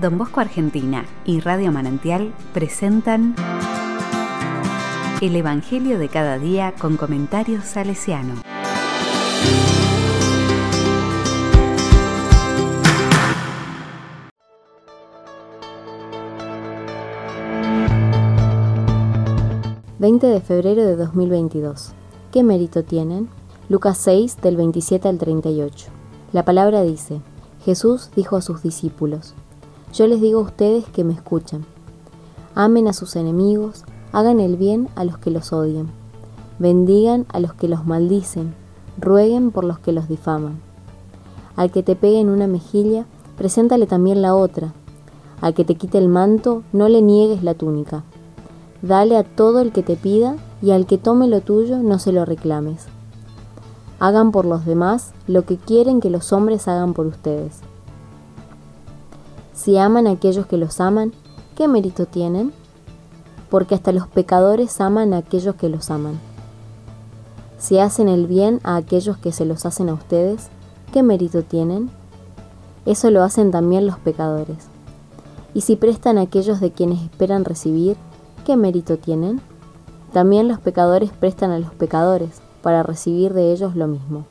Don Bosco Argentina y Radio Manantial presentan El Evangelio de cada día con comentarios salesiano. ...20 de febrero de 2022... ¿Qué mérito tienen? Lucas 6 del 27 al 38. La palabra dice, Jesús dijo a sus discípulos, Yo les digo a ustedes que me escuchan. Amen a sus enemigos, hagan el bien a los que los odian, bendigan a los que los maldicen, rueguen por los que los difaman. Al que te pegue en una mejilla, preséntale también la otra. Al que te quite el manto, no le niegues la túnica. Dale a todo el que te pida, y al que tome lo tuyo, no se lo reclames. Hagan por los demás lo que quieren que los hombres hagan por ustedes. Si aman a aquellos que los aman, ¿qué mérito tienen? Porque hasta los pecadores aman a aquellos que los aman. Si hacen el bien a aquellos que se los hacen a ustedes, ¿qué mérito tienen? Eso lo hacen también los pecadores. Y si prestan a aquellos de quienes esperan recibir, ¿qué mérito tienen? También los pecadores prestan a los pecadores para recibir de ellos lo mismo.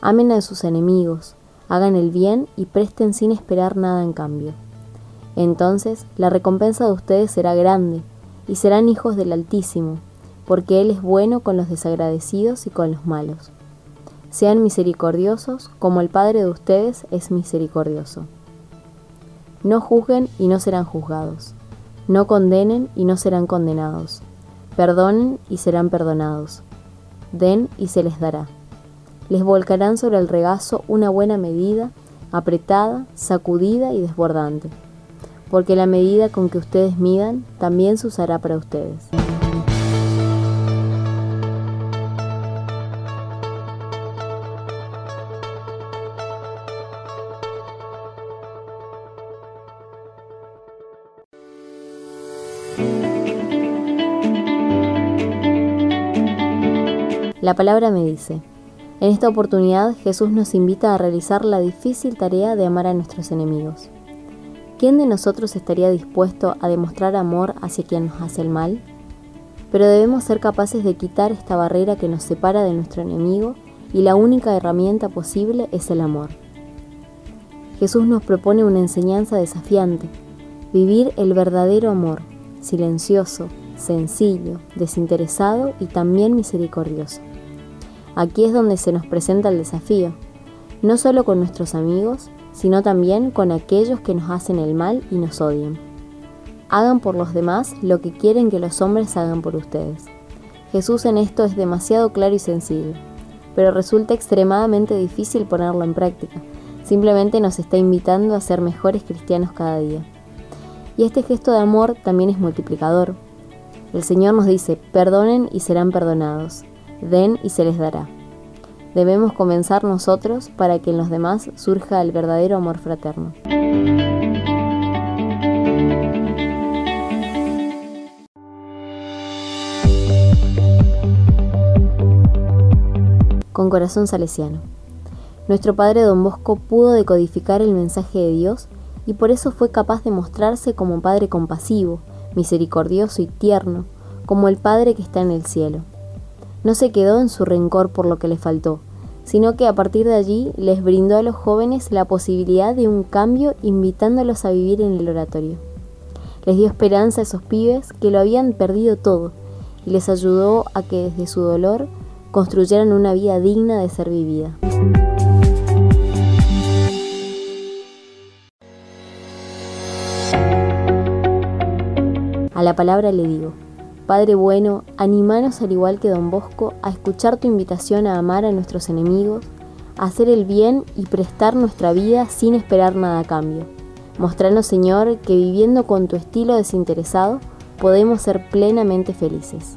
Amen a sus enemigos, hagan el bien y presten sin esperar nada en cambio. Entonces la recompensa de ustedes será grande, y serán hijos del Altísimo, porque Él es bueno con los desagradecidos y con los malos. Sean misericordiosos como el Padre de ustedes es misericordioso. No juzguen y no serán juzgados. No condenen y no serán condenados. Perdonen y serán perdonados den y se les dará. Les volcarán sobre el regazo una buena medida, apretada, sacudida y desbordante, porque la medida con que ustedes midan también se usará para ustedes. La palabra me dice, en esta oportunidad Jesús nos invita a realizar la difícil tarea de amar a nuestros enemigos. ¿Quién de nosotros estaría dispuesto a demostrar amor hacia quien nos hace el mal? Pero debemos ser capaces de quitar esta barrera que nos separa de nuestro enemigo y la única herramienta posible es el amor. Jesús nos propone una enseñanza desafiante, vivir el verdadero amor, silencioso, sencillo, desinteresado y también misericordioso. Aquí es donde se nos presenta el desafío, no solo con nuestros amigos, sino también con aquellos que nos hacen el mal y nos odian. Hagan por los demás lo que quieren que los hombres hagan por ustedes. Jesús en esto es demasiado claro y sencillo, pero resulta extremadamente difícil ponerlo en práctica. Simplemente nos está invitando a ser mejores cristianos cada día. Y este gesto de amor también es multiplicador. El Señor nos dice, perdonen y serán perdonados den y se les dará. Debemos comenzar nosotros para que en los demás surja el verdadero amor fraterno. Con corazón salesiano. Nuestro padre don Bosco pudo decodificar el mensaje de Dios y por eso fue capaz de mostrarse como padre compasivo, misericordioso y tierno, como el Padre que está en el cielo no se quedó en su rencor por lo que le faltó, sino que a partir de allí les brindó a los jóvenes la posibilidad de un cambio invitándolos a vivir en el oratorio. Les dio esperanza a esos pibes que lo habían perdido todo y les ayudó a que desde su dolor construyeran una vida digna de ser vivida. A la palabra le digo, Padre bueno, animanos al igual que don Bosco a escuchar tu invitación a amar a nuestros enemigos, a hacer el bien y prestar nuestra vida sin esperar nada a cambio. Mostranos, Señor, que viviendo con tu estilo desinteresado podemos ser plenamente felices.